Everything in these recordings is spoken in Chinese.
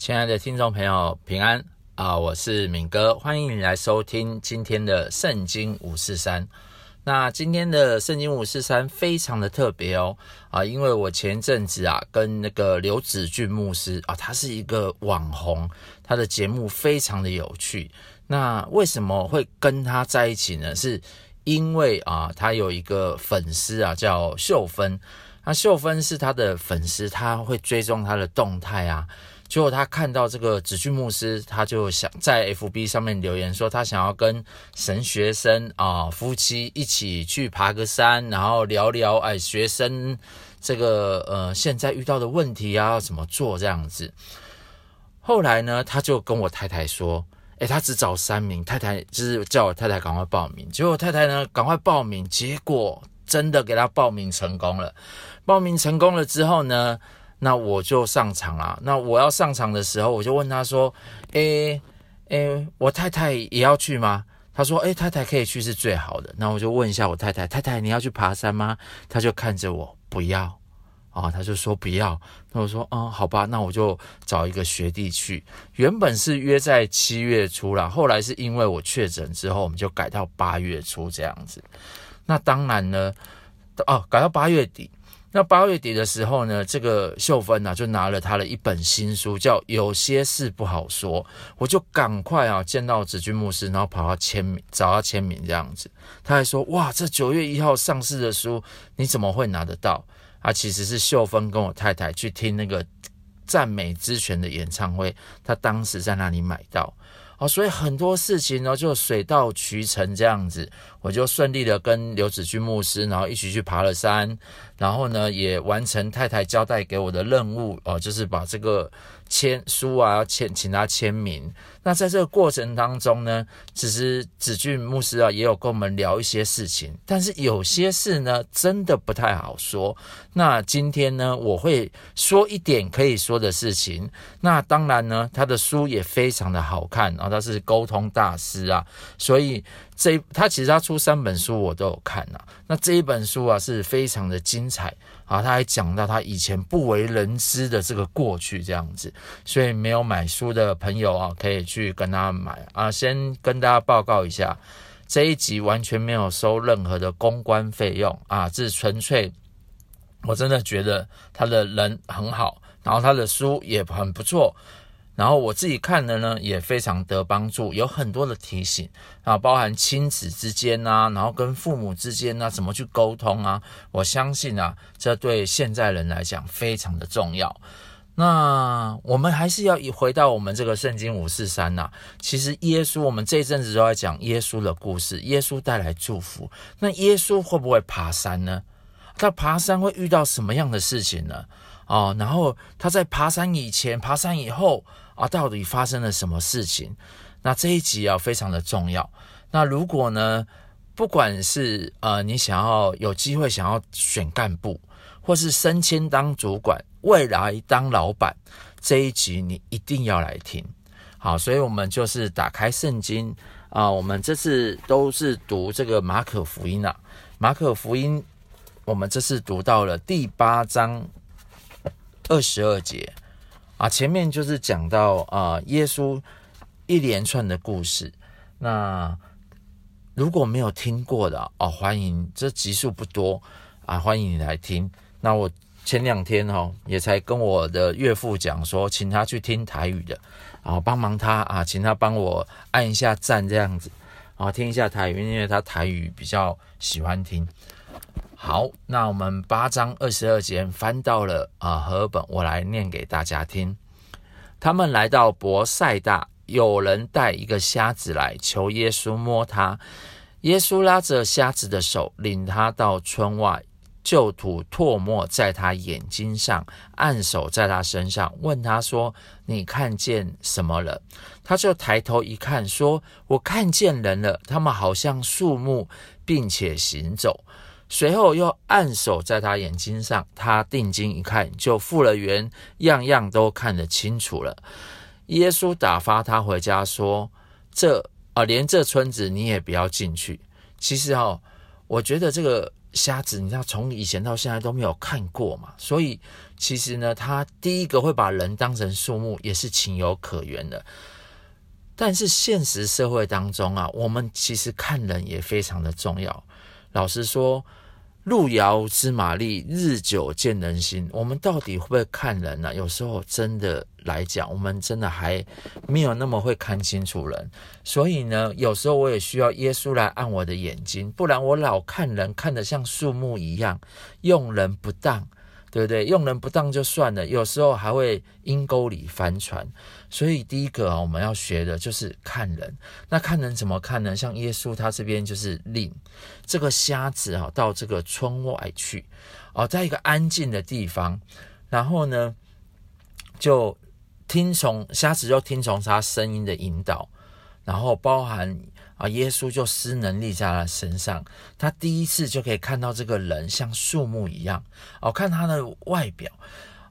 亲爱的听众朋友，平安啊！我是敏哥，欢迎你来收听今天的圣经五四三。那今天的圣经五四三非常的特别哦啊，因为我前阵子啊跟那个刘子俊牧师啊，他是一个网红，他的节目非常的有趣。那为什么会跟他在一起呢？是因为啊，他有一个粉丝啊叫秀芬，那秀芬是他的粉丝，他会追踪他的动态啊。结果他看到这个子俊牧师，他就想在 FB 上面留言说，他想要跟神学生啊夫妻一起去爬个山，然后聊聊哎学生这个呃现在遇到的问题啊要怎么做这样子。后来呢，他就跟我太太说，哎，他只找三名，太太就是叫我太太赶快报名。结果太太呢赶快报名，结果真的给他报名成功了。报名成功了之后呢，那我就上场啦。那我要上场的时候，我就问他说：“诶诶，我太太也要去吗？”他说：“诶，太太可以去是最好的。”那我就问一下我太太：“太太，你要去爬山吗？”他就看着我，不要啊，他就说不要。那我说：“嗯，好吧，那我就找一个学弟去。”原本是约在七月初啦，后来是因为我确诊之后，我们就改到八月初这样子。那当然呢，哦，改到八月底。那八月底的时候呢，这个秀芬呢、啊、就拿了他的一本新书，叫《有些事不好说》，我就赶快啊见到子君牧师，然后跑他签名，找他签名这样子。他还说：“哇，这九月一号上市的书，你怎么会拿得到？”啊，其实是秀芬跟我太太去听那个赞美之泉的演唱会，他当时在那里买到。哦，所以很多事情呢就水到渠成这样子，我就顺利的跟刘子君牧师，然后一起去爬了山，然后呢也完成太太交代给我的任务哦，就是把这个签书啊签请他签名。那在这个过程当中呢，其实子俊牧师啊也有跟我们聊一些事情，但是有些事呢真的不太好说。那今天呢我会说一点可以说的事情。那当然呢他的书也非常的好看啊。他是沟通大师啊，所以这他其实他出三本书我都有看呐、那这一本书啊是非常的精彩啊，他还讲到他以前不为人知的这个过去这样子，所以没有买书的朋友啊可以去跟他买啊。先跟大家报告一下，这一集完全没有收任何的公关费用啊，这是纯粹我真的觉得他的人很好，然后他的书也很不错。然后我自己看的呢，也非常得帮助，有很多的提醒啊，包含亲子之间啊，然后跟父母之间啊，怎么去沟通啊？我相信啊，这对现在人来讲非常的重要。那我们还是要以回到我们这个圣经五四三呐。其实耶稣，我们这一阵子都在讲耶稣的故事，耶稣带来祝福。那耶稣会不会爬山呢？他爬山会遇到什么样的事情呢？哦，然后他在爬山以前、爬山以后。啊，到底发生了什么事情？那这一集啊非常的重要。那如果呢，不管是呃你想要有机会想要选干部，或是升迁当主管，未来当老板，这一集你一定要来听。好，所以我们就是打开圣经啊、我们这次都是读这个马可福音啊。马可福音，我们这次读到了第八章二十二节。啊，前面就是讲到啊，耶稣一连串的故事。那如果没有听过的哦，欢迎，这集数不多啊，欢迎你来听。那我前两天哦，也才跟我的岳父讲说，请他去听台语的，然啊，帮忙他啊，请他帮我按一下赞这样子，啊，听一下台语，因为他台语比较喜欢听。好，那我们八章二十二节翻到了啊，和合本，我来念给大家听。他们来到伯赛大，有人带一个瞎子来求耶稣摸他。耶稣拉着瞎子的手，领他到村外，就涂唾沫在他眼睛上，按手在他身上，问他说：“你看见什么了？”他就抬头一看，说：“我看见人了，他们好像树木，并且行走。”随后又按手在他眼睛上，他定睛一看，就复了原，样样都看得清楚了。耶稣打发他回家，说：“这啊，连这村子你也不要进去。”其实哈、哦，我觉得这个瞎子，你知道从以前到现在都没有看过嘛，所以其实呢，他第一个会把人当成树木，也是情有可原的。但是现实社会当中啊，我们其实看人也非常的重要。老实说。路遥知马力，日久见人心。我们到底会不会看人呢、有时候真的来讲，我们真的还没有那么会看清楚人。所以呢，有时候我也需要耶稣来按我的眼睛，不然我老看人看得像树木一样，用人不当。对不对？用人不当就算了，有时候还会阴沟里翻船。所以第一个啊，我们要学的就是看人。那看人怎么看呢？像耶稣他这边就是领这个瞎子啊到这个村外去，哦，在一个安静的地方，然后呢就听从瞎子就听从他声音的引导，然后包含。啊，耶稣就施能力在他身上，他第一次就可以看到这个人像树木一样，哦，看他的外表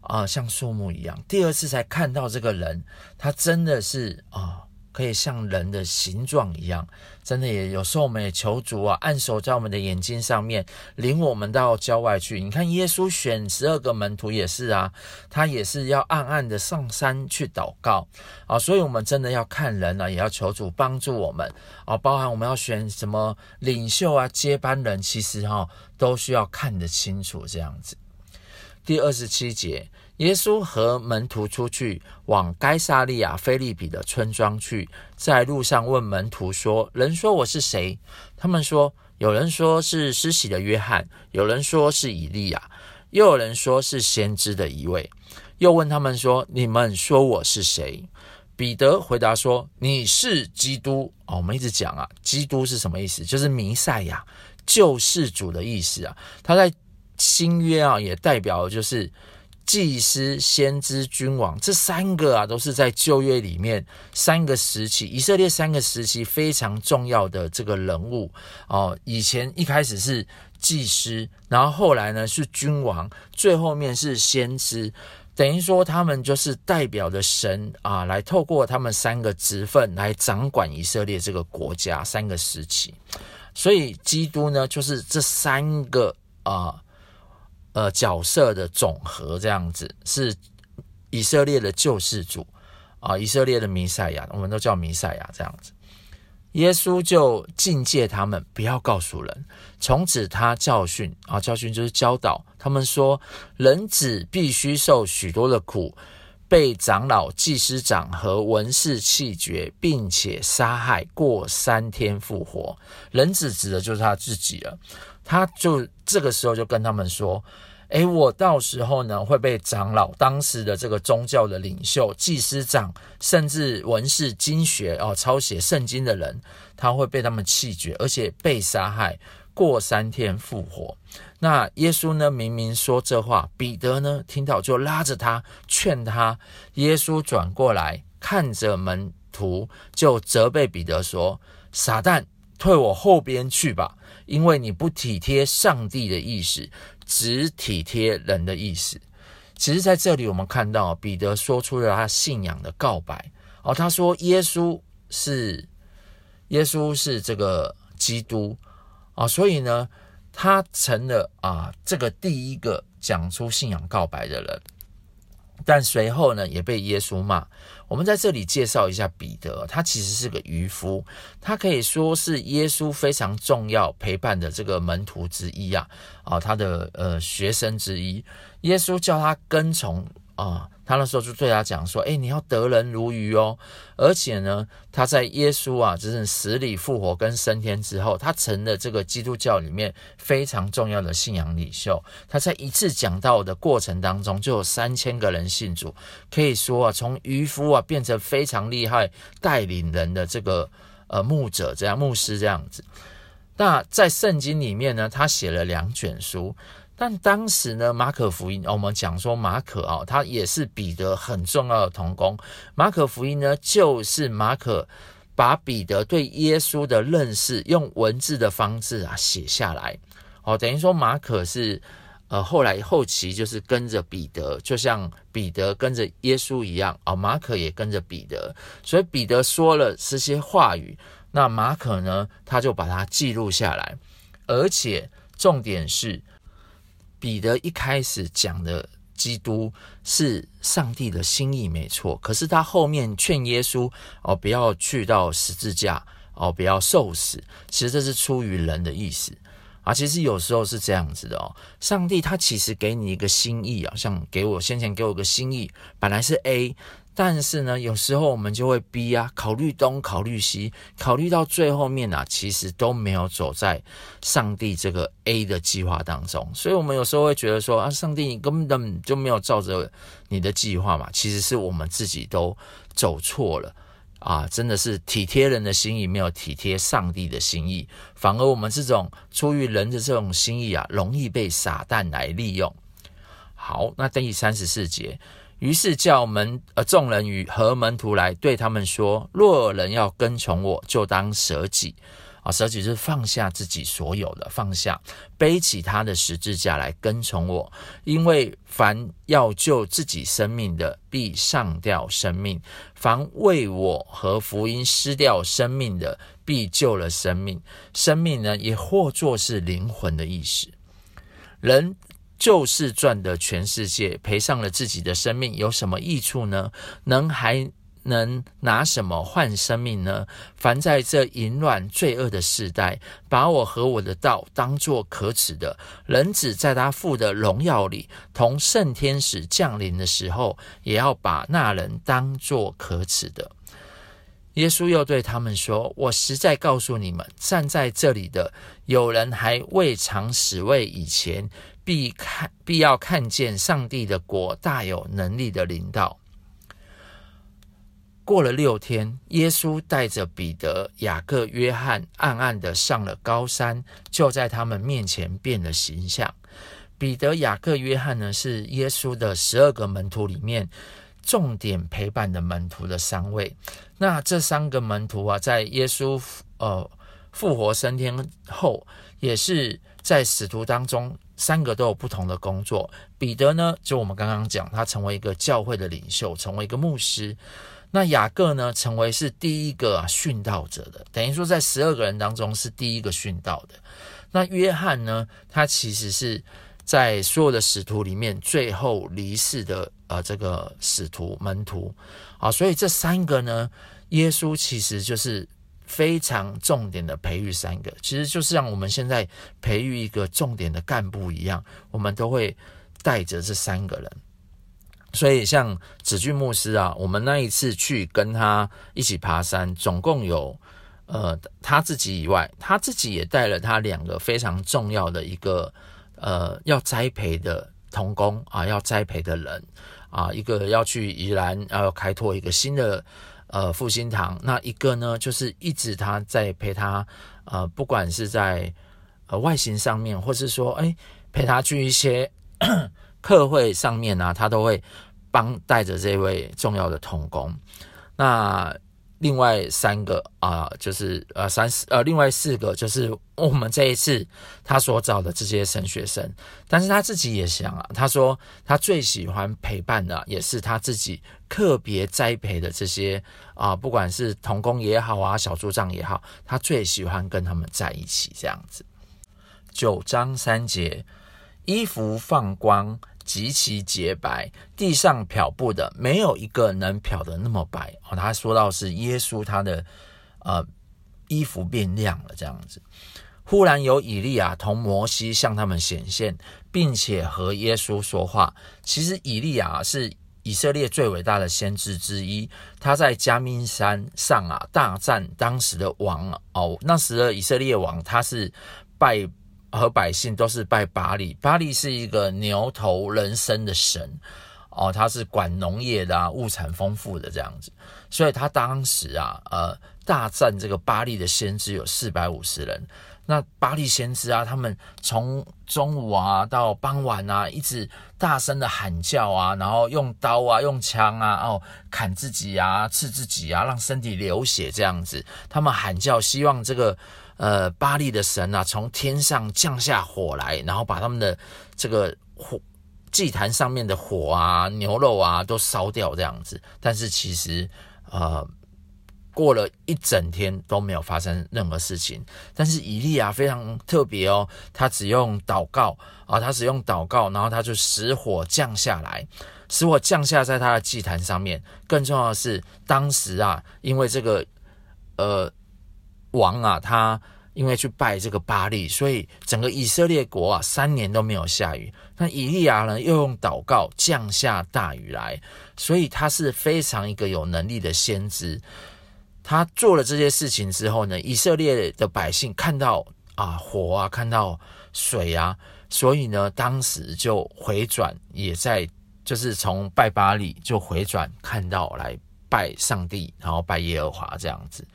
啊，像树木一样。第二次才看到这个人，他真的是啊。可以像人的形状一样，真的也有时候我们也求主啊，按手在我们的眼睛上面，领我们到郊外去。你看耶稣选十二个门徒也是啊，他也是要暗暗的上山去祷告啊。所以，我们真的要看人呢、啊，也要求主帮助我们啊。包含我们要选什么领袖啊、接班人，其实哈、都需要看得清楚这样子。第二十七节。耶稣和门徒出去往该撒利亚菲利比的村庄去，在路上问门徒说：“人说我是谁？”他们说：“有人说是施洗的约翰，有人说是以利亚，又有人说是先知的一位。”又问他们说：“你们说我是谁？”彼得回答说：“你是基督。”哦，我们一直讲啊，基督是什么意思？就是弥赛亚，救世主的意思啊。他在新约啊，也代表就是。祭司、先知、君王，这三个啊，都是在旧约里面三个时期，以色列三个时期非常重要的这个人物哦。以前一开始是祭司，然后后来呢是君王，最后面是先知，等于说他们就是代表着神啊，来透过他们三个职分来掌管以色列这个国家三个时期。所以基督呢，就是这三个啊。呃角色的总和这样子是以色列的救世主啊，以色列的弥赛亚，我们都叫弥赛亚这样子。耶稣就禁戒他们不要告诉人，从此他教训啊，教训就是教导他们说，人子必须受许多的苦，被长老、祭司长和文士弃绝，并且杀害，过三天复活。人子指的就是他自己了。他就这个时候就跟他们说：“诶，我到时候呢会被长老、当时的这个宗教的领袖、祭司长，甚至文士、经学哦抄写圣经的人，他会被他们弃绝，而且被杀害，过三天复活。”那耶稣呢明明说这话，彼得呢听到就拉着他劝他。耶稣转过来看着门徒，就责备彼得说：“撒旦，退我后边去吧。”因为你不体贴上帝的意思，只体贴人的意思。其实，在这里我们看到彼得说出了他信仰的告白。哦，他说耶稣是耶稣是这个基督啊，所以呢，他成了啊这个第一个讲出信仰告白的人。但随后呢，也被耶稣骂。我们在这里介绍一下彼得，他其实是个渔夫，他可以说是耶稣非常重要陪伴的这个门徒之一啊，啊，他的呃学生之一。耶稣叫他跟从啊。他那时候就对他讲说：“哎，你要得人如鱼哦！而且呢，他在耶稣啊，就是死里复活跟升天之后，他成了这个基督教里面非常重要的信仰领袖。他在一次讲道的过程当中，就有三千个人信主，可以说啊，从渔夫啊变成非常厉害带领人的这个呃牧者这样牧师这样子。那在圣经里面呢，他写了两卷书。”但当时呢，马可福音，我们讲说马可啊，他也是彼得很重要的同工。马可福音呢，就是马可把彼得对耶稣的认识用文字的方式啊写下来。哦，等于说马可是呃后来后期就是跟着彼得，就像彼得跟着耶稣一样啊，马可也跟着彼得。所以彼得说了这些话语，那马可呢，他就把它记录下来，而且。重点是彼得一开始讲的基督是上帝的心意，没错。可是他后面劝耶稣哦，不要去到十字架哦，不要受死。其实这是出于人的意思啊。其实有时候是这样子的哦。上帝他其实给你一个心意啊，像给我先前给我个心意，本来是 A。但是呢，有时候我们就会逼啊，考虑东，考虑西，考虑到最后面啊，其实都没有走在上帝这个 A 的计划当中。所以，我们有时候会觉得说啊，上帝你根本就没有照着你的计划嘛。其实是我们自己都走错了啊，真的是体贴人的心意，没有体贴上帝的心意，反而我们这种出于人的这种心意啊，容易被撒旦来利用。好，那第三十四节。于是叫门呃众人与和门徒来对他们说：若有人要跟从我，就当舍己啊，舍己是放下自己所有的，放下背起他的十字架来跟从我。因为凡要救自己生命的，必丧掉生命；凡为我和福音失掉生命的，必救了生命。生命呢，也或作是灵魂的意思。人。就是赚得全世界，赔上了自己的生命，有什么益处呢？能还能拿什么换生命呢？凡在这淫乱罪恶的世代，把我和我的道当作可耻的，人子在他父的荣耀里，同圣天使降临的时候，也要把那人当作可耻的。耶稣又对他们说：“我实在告诉你们，站在这里的有人还未尝死位以前。”必看，必要看见上帝的国大有能力的领导。过了六天，耶稣带着彼得、雅各、约翰，暗暗的上了高山，就在他们面前变了形象。彼得、雅各、约翰呢，是耶稣的十二个门徒里面重点陪伴的门徒的三位。那这三个门徒啊，在耶稣呃复活升天后，也是在使徒当中。三个都有不同的工作。彼得呢，就我们刚刚讲，他成为一个教会的领袖，成为一个牧师。那雅各呢，成为是第一个啊殉道者的，等于说在十二个人当中是第一个殉道的。那约翰呢，他其实是在所有的使徒里面最后离世的呃这个使徒门徒啊，所以这三个呢，耶稣其实就是。非常重点的培育三个，其实就是像我们现在培育一个重点的干部一样，我们都会带着这三个人。所以像子俊牧师啊，我们那一次去跟他一起爬山，总共有呃他自己以外，他自己也带了他两个非常重要的一个呃要栽培的童工啊，要栽培的人啊，一个要去宜兰要开拓一个新的。呃，复兴堂那一个呢，就是一直他在陪他，呃，不管是在呃外形上面，或是说，哎，陪他去一些 课会上面啊，他都会帮带着这位重要的童工。那另外三个啊、就是呃三四呃，另外四个就是我们这一次他所找的这些神学生，但是他自己也想啊，他说他最喜欢陪伴的也是他自己特别栽培的这些啊、不管是童工也好啊，小组长也好，他最喜欢跟他们在一起这样子。九章三节，衣服放光。极其洁白，地上漂布的没有一个能漂得那么白哦。他说到是耶稣他的呃衣服变亮了这样子。忽然有以利亚同摩西向他们显现，并且和耶稣说话。其实以利亚是以色列最伟大的先知之一，他在加密山上啊大战当时的王哦，那时的以色列王他是拜。和百姓都是拜巴利，巴利是一个牛头人身的神哦，他是管农业的啊，物产丰富的这样子，所以他当时啊，呃，大战这个巴利的先知有四百五十人。那巴利先知啊，他们从中午啊到傍晚啊，一直大声的喊叫啊，然后用刀啊、用枪啊，哦，砍自己啊、刺自己啊，让身体流血这样子。他们喊叫，希望这个。呃，巴力的神啊，从天上降下火来，然后把他们的这个火祭坛上面的火啊、牛肉啊都烧掉这样子。但是其实，呃，过了一整天都没有发生任何事情。但是以利亚非常特别哦，他只用祷告啊，他只用祷告，然后他就使火降下来，使火降下在他的祭坛上面。更重要的是，当时啊，因为这个呃王啊，他。因为去拜这个巴力，所以整个以色列国啊，三年都没有下雨。那以利亚呢，又用祷告降下大雨来，所以他是非常一个有能力的先知。他做了这些事情之后呢，以色列的百姓看到啊火啊，看到水啊，所以呢，当时就回转，也在就是从拜巴力就回转，看到来。拜上帝，然后拜耶和华这样子。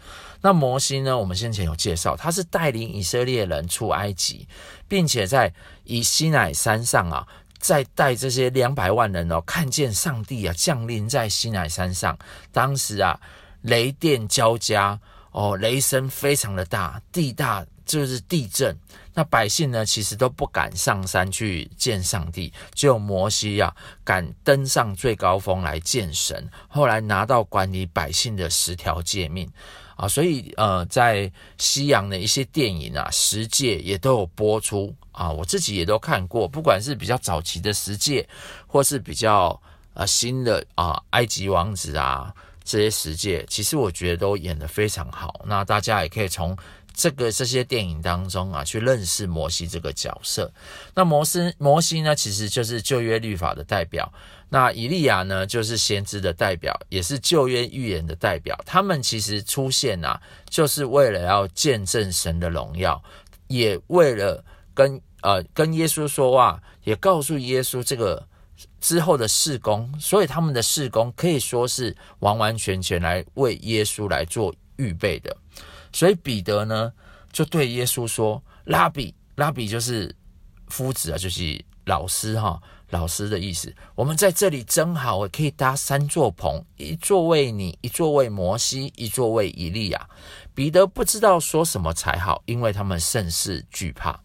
那摩西呢？我们先前有介绍，他是带领以色列人出埃及，并且在以西乃山上啊，在带这些两百万人哦，看见上帝啊降临在西乃山上。当时啊，雷电交加哦，雷声非常的大，地大。就是地震，那百姓呢，其实都不敢上山去见上帝，只有摩西啊敢登上最高峰来见神。后来拿到管理百姓的十条诫命啊，所以呃，在西洋的一些电影啊，十诫也都有播出啊，我自己也都看过，不管是比较早期的十诫，或是比较呃新的啊埃及王子啊这些十诫，其实我觉得都演得非常好。那大家也可以从。这个这些电影当中啊，去认识摩西这个角色。那摩斯摩西呢，其实就是旧约律法的代表。那以利亚呢，就是先知的代表，也是旧约预言的代表。他们其实出现啊，就是为了要见证神的荣耀，也为了跟呃跟耶稣说话，也告诉耶稣这个之后的事工。所以他们的事工可以说是完完全全来为耶稣来做预备的。所以彼得呢，就对耶稣说：“拉比，拉比就是夫子啊，就是老师哈，老师的意思。我们在这里真好，可以搭三座棚，一座为你，一座为摩西，一座为以利亚。”彼得不知道说什么才好，因为他们甚是惧怕。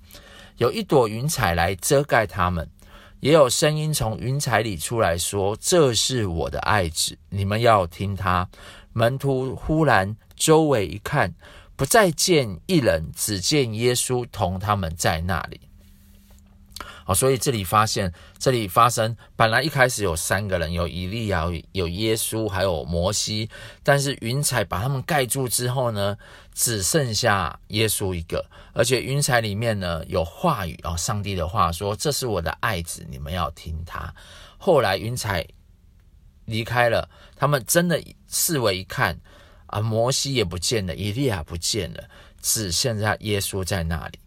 有一朵云彩来遮盖他们，也有声音从云彩里出来说：“这是我的爱子，你们要听他。”门徒忽然周围一看。不再见一人，只见耶稣同他们在那里。好，所以这里发现，这里发生，本来一开始有三个人，有以利亚，有耶稣，还有摩西。但是云彩把他们盖住之后呢，只剩下耶稣一个。而且云彩里面呢，有话语啊，上帝的话说：“这是我的爱子，你们要听他。”后来云彩离开了，他们真的四围一看。啊，摩西也不见了，以利亚不见了，只剩下耶稣在那里。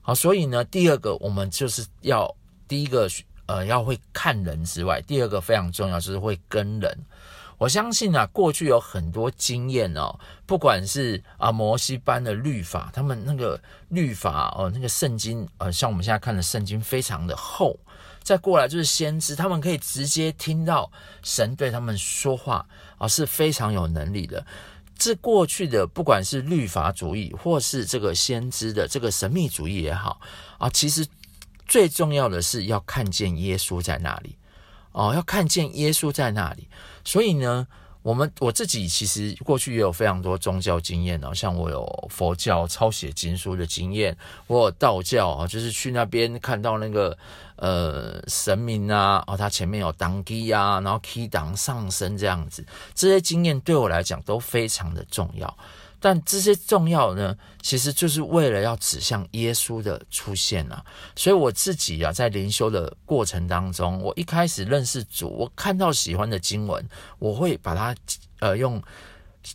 好，所以呢，第二个我们就是要第一个呃要会看人之外，第二个非常重要就是会跟人。我相信啊，过去有很多经验哦，不管是啊摩西班的律法，他们那个律法哦，那个圣经呃，像我们现在看的圣经非常的厚。再过来就是先知，他们可以直接听到神对他们说话啊，是非常有能力的。这过去的不管是律法主义，或是这个先知的这个神秘主义也好啊，其实最重要的是要看见耶稣在那里哦，要看见耶稣在那里。所以呢，我们我自己其实过去也有非常多宗教经验哦，像我有佛教抄写经书的经验，我有道教啊，就是去那边看到那个。呃，神明啊，哦，他前面有当机啊，然后 key 档上升这样子，这些经验对我来讲都非常的重要。但这些重要呢，其实就是为了要指向耶稣的出现啊。所以我自己啊，在灵修的过程当中，我一开始认识主，我看到喜欢的经文，我会把它呃用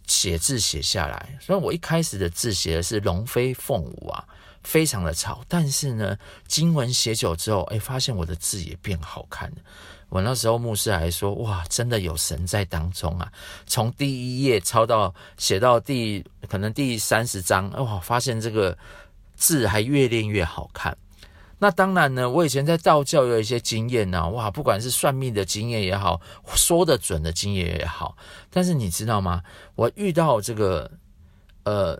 写字写下来。所以我一开始的字写的是龙飞凤舞啊。非常的吵，但是呢，经文写久之后，哎，发现我的字也变好看了。我那时候牧师还说，哇，真的有神在当中啊！从第一页抄到写到第可能第三十章，哇，发现这个字还越练越好看。那当然呢，我以前在道教有一些经验呢，哇，不管是算命的经验也好，说得准的经验也好，但是你知道吗？我遇到这个，呃。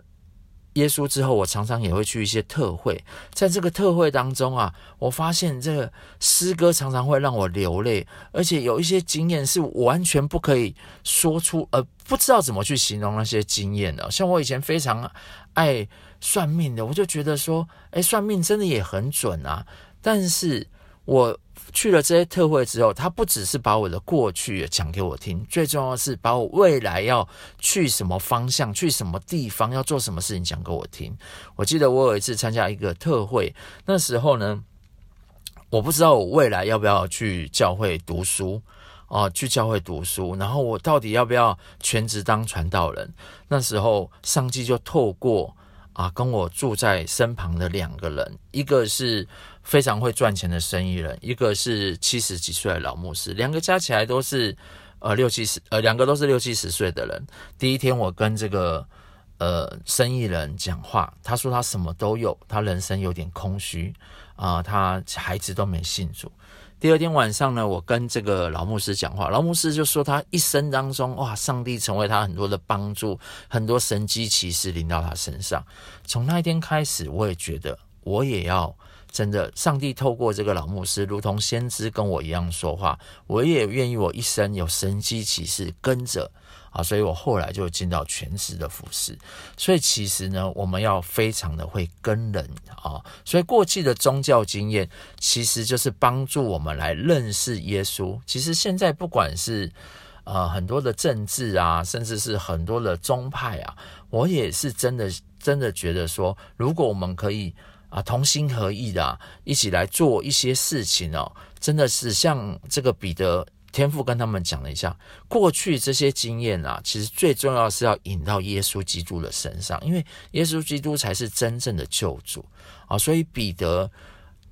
耶稣之后，我常常也会去一些特会，在这个特会当中啊，我发现这个诗歌常常会让我流泪，而且有一些经验是完全不可以说出，呃，不知道怎么去形容那些经验的。像我以前非常爱算命的，我就觉得说，诶，算命真的也很准啊，但是我。去了这些特会之后，他不只是把我的过去也讲给我听，最重要的是把我未来要去什么方向、去什么地方、要做什么事情讲给我听。我记得我有一次参加一个特会，那时候呢，我不知道我未来要不要去教会读书哦，去教会读书，然后我到底要不要全职当传道人？那时候上帝就透过啊，跟我住在身旁的两个人，一个是。非常会赚钱的生意人，一个是七十几岁的老牧师，两个加起来都是呃六七十，呃两个都是六七十岁的人。第一天我跟这个呃生意人讲话，他说他什么都有，他人生有点空虚啊，他孩子都没信主。第二天晚上呢，我跟这个老牧师讲话，老牧师就说他一生当中哇，上帝成为他很多的帮助，很多神机骑士临到他身上。从那一天开始，我也觉得我也要。真的，上帝透过这个老牧师，如同先知跟我一样说话，我也愿意我一生有神机骑士跟着啊，所以我后来就进到全职的服侍。所以其实呢，我们要非常的会跟人啊，所以过去的宗教经验其实就是帮助我们来认识耶稣。其实现在不管是呃很多的政治啊，甚至是很多的宗派啊，我也是真的真的觉得说，如果我们可以。啊，同心合意的，一起来做一些事情哦，真的是像这个彼得天父跟他们讲了一下，过去这些经验啊，其实最重要是要引到耶稣基督的身上，因为耶稣基督才是真正的救主啊，所以彼得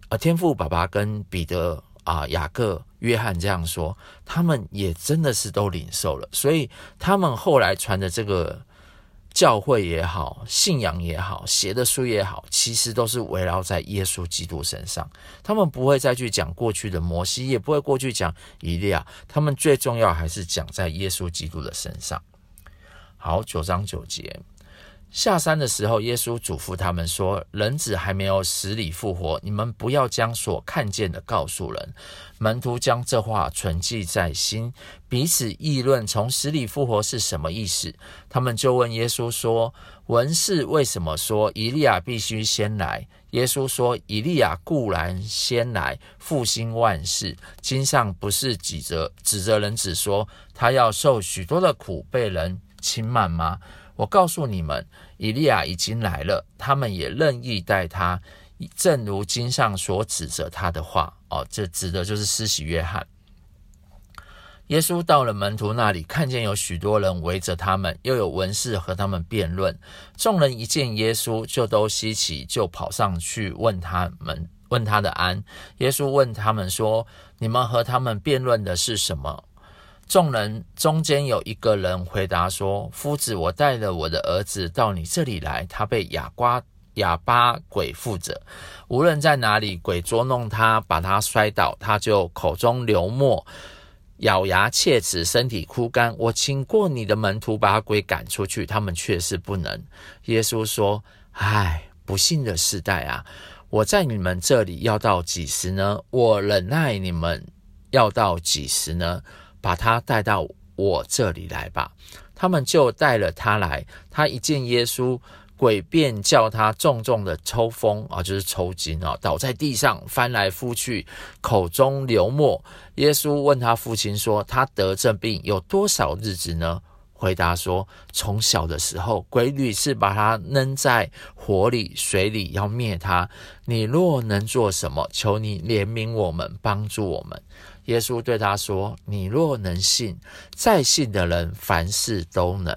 啊，天父爸爸跟彼得啊，雅各、约翰这样说，他们也真的是都领受了，所以他们后来传的这个。教会也好，信仰也好，写的书也好，其实都是围绕在耶稣基督身上。他们不会再去讲过去的摩西，也不会过去讲以利亚。他们最重要还是讲在耶稣基督的身上。好，九章九节。下山的时候，耶稣嘱咐他们说：“人子还没有死里复活，你们不要将所看见的告诉人。”门徒将这话存记在心，彼此议论从死里复活是什么意思。他们就问耶稣说：“文士为什么说以利亚必须先来？”耶稣说：“以利亚固然先来，复兴万事。经上不是指责指责人子说他要受许多的苦，被人轻慢吗？”我告诉你们，以利亚已经来了，他们也任意待他，正如经上所指责他的话。哦，这指的就是施洗约翰。耶稣到了门徒那里，看见有许多人围着他们，又有文士和他们辩论。众人一见耶稣，就都稀奇，就跑上去问他们，问他的安。耶稣问他们说：“你们和他们辩论的是什么？”众人中间有一个人回答说：“夫子，我带了我的儿子到你这里来，他被哑瓜哑巴鬼附着，无论在哪里，鬼捉弄他，把他摔倒，他就口中流沫，咬牙切齿，身体枯干。我请过你的门徒把鬼赶出去，他们却是不能。”耶稣说：“唉，不幸的世代啊！我在你们这里要到几时呢？我忍耐你们要到几时呢？”把他带到我这里来吧。他们就带了他来。他一见耶稣，鬼便叫他重重的抽风啊，就是抽筋啊，倒在地上翻来覆去，口中流沫。耶稣问他父亲说：“他得这病有多少日子呢？”回答说：“从小的时候，鬼屡次把他扔在火里、水里，要灭他。你若能做什么，求你怜悯我们，帮助我们。”耶稣对他说：“你若能信，再信的人凡事都能。”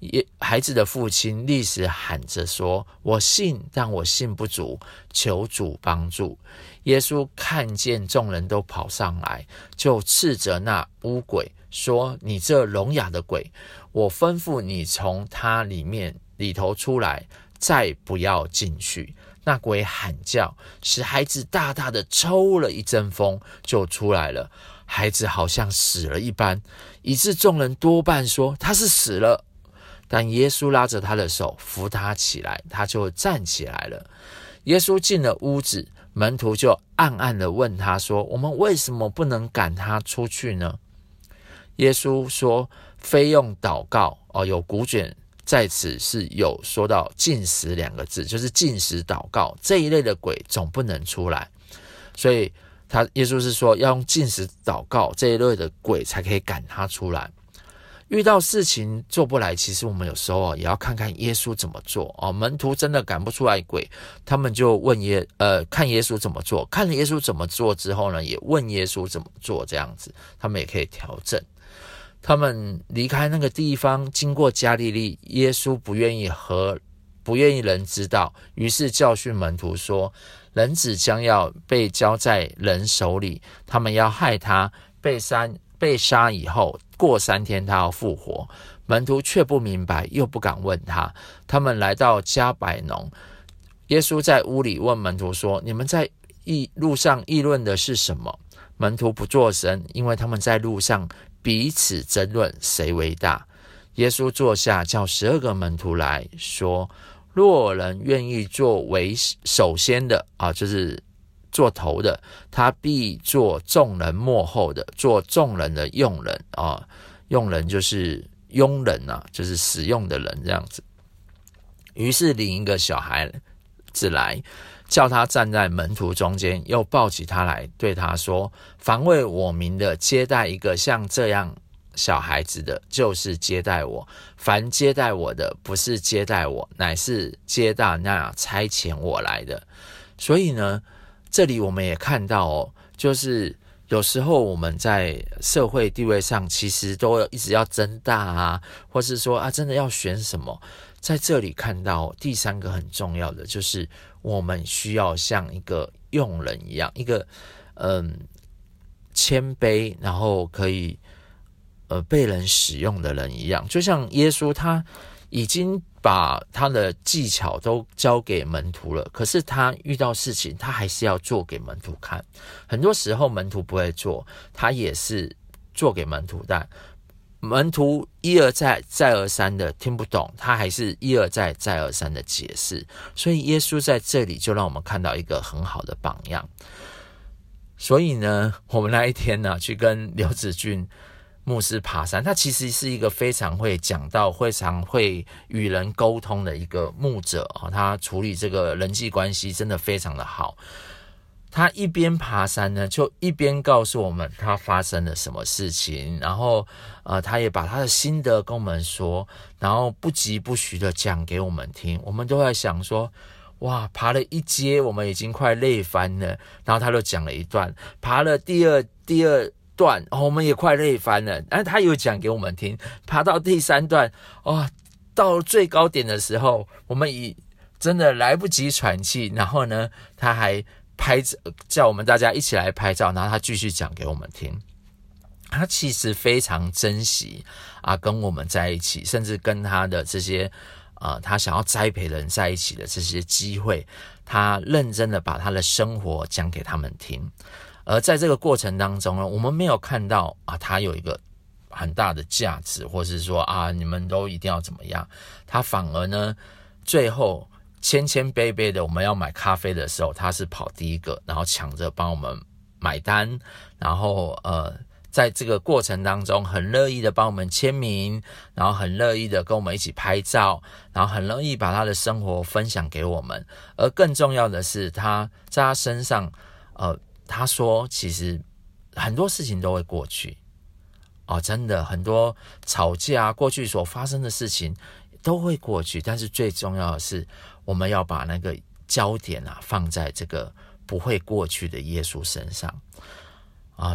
耶，孩子的父亲立时喊着说：“我信，但我信不足，求主帮助。”耶稣看见众人都跑上来，就斥责那污鬼说：“你这聋哑的鬼，我吩咐你从他里面里头出来，再不要进去。”那鬼喊叫，使孩子大大的抽了一阵风，就出来了。孩子好像死了一般，以致众人多半说他是死了。但耶稣拉着他的手，扶他起来，他就站起来了。耶稣进了屋子，门徒就暗暗地问他说：“我们为什么不能赶他出去呢？”耶稣说：“非用祷告哦，有古卷在此是有说到禁食两个字，就是禁食祷告这一类的鬼总不能出来，所以他耶稣是说要用禁食祷告这一类的鬼才可以赶他出来。遇到事情做不来，其实我们有时候也要看看耶稣怎么做哦。门徒真的赶不出来鬼，他们就问耶呃看耶稣怎么做，看了耶稣怎么做之后呢，也问耶稣怎么做，这样子他们也可以调整。他们离开那个地方，经过加利利，耶稣不愿意和不愿意人知道，于是教训门徒说：“人子将要被交在人手里，他们要害他，被杀被杀以后，过三天他要复活。”门徒却不明白，又不敢问他。他们来到加百农，耶稣在屋里问门徒说：“你们在议路上议论的是什么？”门徒不作声，因为他们在路上。彼此争论谁为大。耶稣坐下，叫十二个门徒来说：“若人愿意做为首先的啊，就是做头的，他必做众人末后的，做众人的用人啊。用人就是佣人呐、啊，就是使用的人这样子。”于是领一个小孩子来，叫他站在门徒中间，又抱起他来，对他说：“凡为我名的接待一个像这样小孩子的，就是接待我；凡接待我的，不是接待我，乃是接待那差遣我来的。”所以呢，这里我们也看到哦，就是有时候我们在社会地位上，其实都一直要增大啊，或是说啊，真的要选什么。在这里看到第三个很重要的，就是我们需要像一个用人一样，一个嗯谦卑，然后可以呃被人使用的人一样。就像耶稣，他已经把他的技巧都交给门徒了，可是他遇到事情，他还是要做给门徒看。很多时候门徒不会做，他也是做给门徒，但。门徒一而再、再而三的听不懂，他还是一而再、再而三的解释。所以耶稣在这里就让我们看到一个很好的榜样。所以呢，我们那一天呢，去跟刘子俊牧师爬山，他其实是一个非常会讲道、非常会与人沟通的一个牧者啊。他处理这个人际关系真的非常的好。他一边爬山呢，就一边告诉我们他发生了什么事情，然后呃，他也把他的心得跟我们说，然后不疾不徐的讲给我们听。我们都在想说，哇，爬了一阶，我们已经快累翻了。然后他就讲了一段，爬了第二第二段，哦，我们也快累翻了。然后他又讲给我们听，爬到第三段，哇，到最高点的时候，我们已真的来不及喘气。然后呢，他还。拍照，叫我们大家一起来拍照，然后他继续讲给我们听。他其实非常珍惜啊，跟我们在一起，甚至跟他的这些啊，他想要栽培的人在一起的这些机会，他认真的把他的生活讲给他们听。而在这个过程当中呢，我们没有看到啊，他有一个很大的价值，或是说啊，你们都一定要怎么样。他反而呢，最后。谦谦卑卑的，我们要买咖啡的时候，他是跑第一个，然后抢着帮我们买单，然后呃，在这个过程当中，很乐意的帮我们签名，然后很乐意的跟我们一起拍照，然后很乐意把他的生活分享给我们。而更重要的是，他在他身上，呃，他说，其实很多事情都会过去，哦，真的很多吵架，过去所发生的事情都会过去，但是最重要的是。我们要把那个焦点啊放在这个不会过去的耶稣身上啊！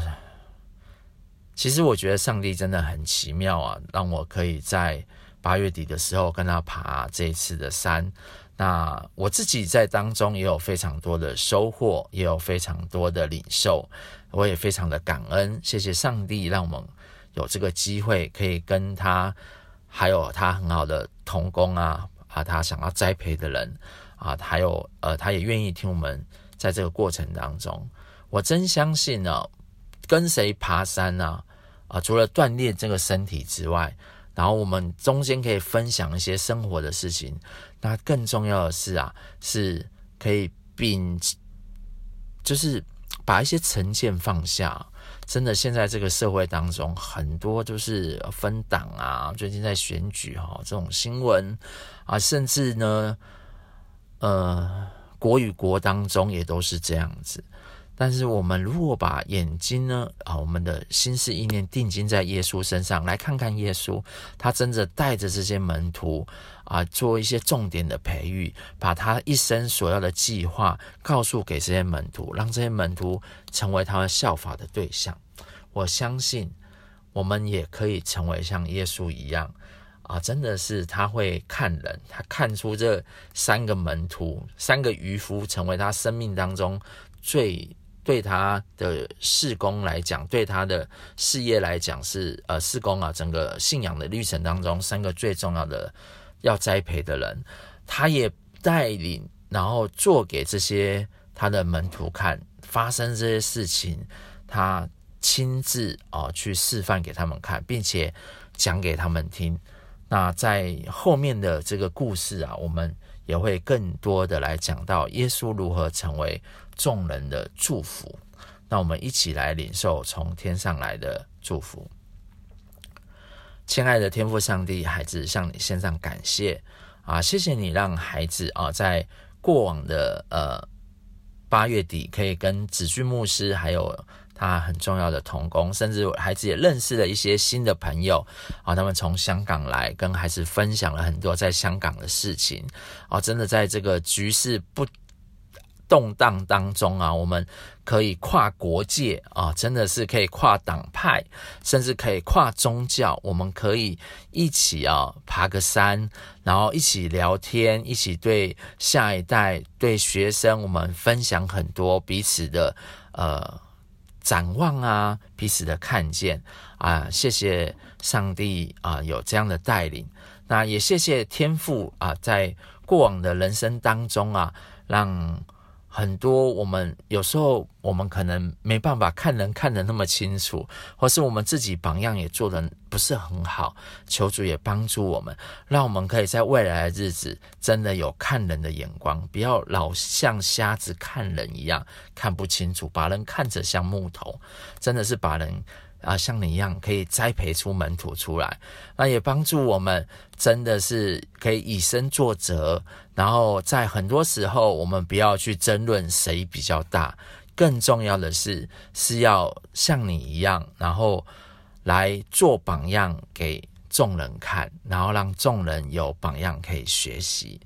其实我觉得上帝真的很奇妙啊，让我可以在八月底的时候跟他爬这一次的山。那我自己在当中也有非常多的收获，也有非常多的领受，我也非常的感恩，谢谢上帝让我们有这个机会可以跟他，还有他很好的同工啊。啊，他想要栽培的人啊，还有呃，他也愿意听我们在这个过程当中，我真相信呢，跟谁爬山呢？啊，除了锻炼这个身体之外，然后我们中间可以分享一些生活的事情。那更重要的是啊，是可以并就是把一些成见放下。真的，现在这个社会当中，很多就是分党啊，最近在选举哈，这种新闻啊，甚至呢，呃，国与国当中也都是这样子。但是我们如果把眼睛呢，啊，我们的心思意念定睛在耶稣身上，来看看耶稣，他真的带着这些门徒啊，做一些重点的培育，把他一生所要的计划告诉给这些门徒，让这些门徒成为他们效法的对象。我相信我们也可以成为像耶稣一样啊，真的是他会看人，他看出这三个门徒，三个渔夫成为他生命当中最。对他的事工来讲，对他的事业来讲是呃事工啊，整个信仰的历程当中，三个最重要的要栽培的人，他也带领，然后做给这些他的门徒看，发生这些事情，他亲自啊、去示范给他们看，并且讲给他们听。那在后面的这个故事啊，我们也会更多的来讲到耶稣如何成为。众人的祝福，那我们一起来领受从天上来的祝福。亲爱的天父上帝，孩子向你献上感谢啊！谢谢你让孩子啊，在过往的呃八月底，可以跟子俊牧师还有他很重要的同工，甚至孩子也认识了一些新的朋友啊。他们从香港来，跟孩子分享了很多在香港的事情啊！真的在这个局势不。动荡当中啊，我们可以跨国界啊，真的是可以跨党派，甚至可以跨宗教。我们可以一起啊爬个山，然后一起聊天，一起对下一代、对学生，我们分享很多彼此的呃展望啊，彼此的看见啊。谢谢上帝啊，有这样的带领。那也谢谢天父啊，在过往的人生当中啊，让。很多我们有时候我们可能没办法看人看得那么清楚，或是我们自己榜样也做得不是很好，求主也帮助我们，让我们可以在未来的日子真的有看人的眼光，不要老像瞎子看人一样看不清楚，把人看着像木头，真的是把人。啊，像你一样可以栽培出门徒出来，那也帮助我们，真的是可以以身作则。然后在很多时候，我们不要去争论谁比较大，更重要的是是要像你一样，然后来做榜样给众人看，然后让众人有榜样可以学习。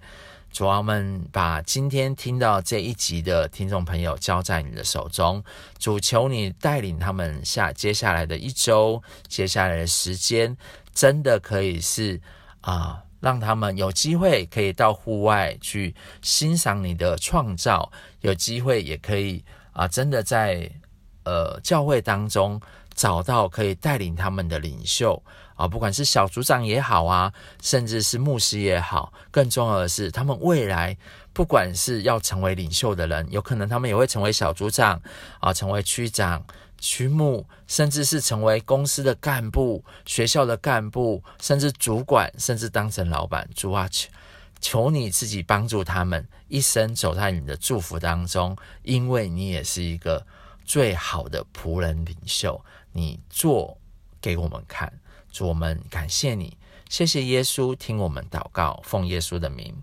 主啊，我们把今天听到这一集的听众朋友交在你的手中，主求你带领他们下接下来的一周，接下来的时间，真的可以是啊，让他们有机会可以到户外去欣赏你的创造，有机会也可以啊，真的在呃教会当中找到可以带领他们的领袖。啊，不管是小组长也好啊，甚至是牧师也好，更重要的是，他们未来不管是要成为领袖的人，有可能他们也会成为小组长啊，成为区长、区牧，甚至是成为公司的干部、学校的干部，甚至主管，甚至当成老板。主啊，求求你自己帮助他们一生走在你的祝福当中，因为你也是一个最好的仆人领袖，你做给我们看。主，我们感谢你，谢谢耶稣，听我们祷告，奉耶稣的名。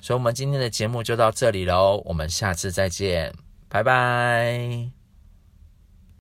所以，我们今天的节目就到这里喽，我们下次再见，拜拜。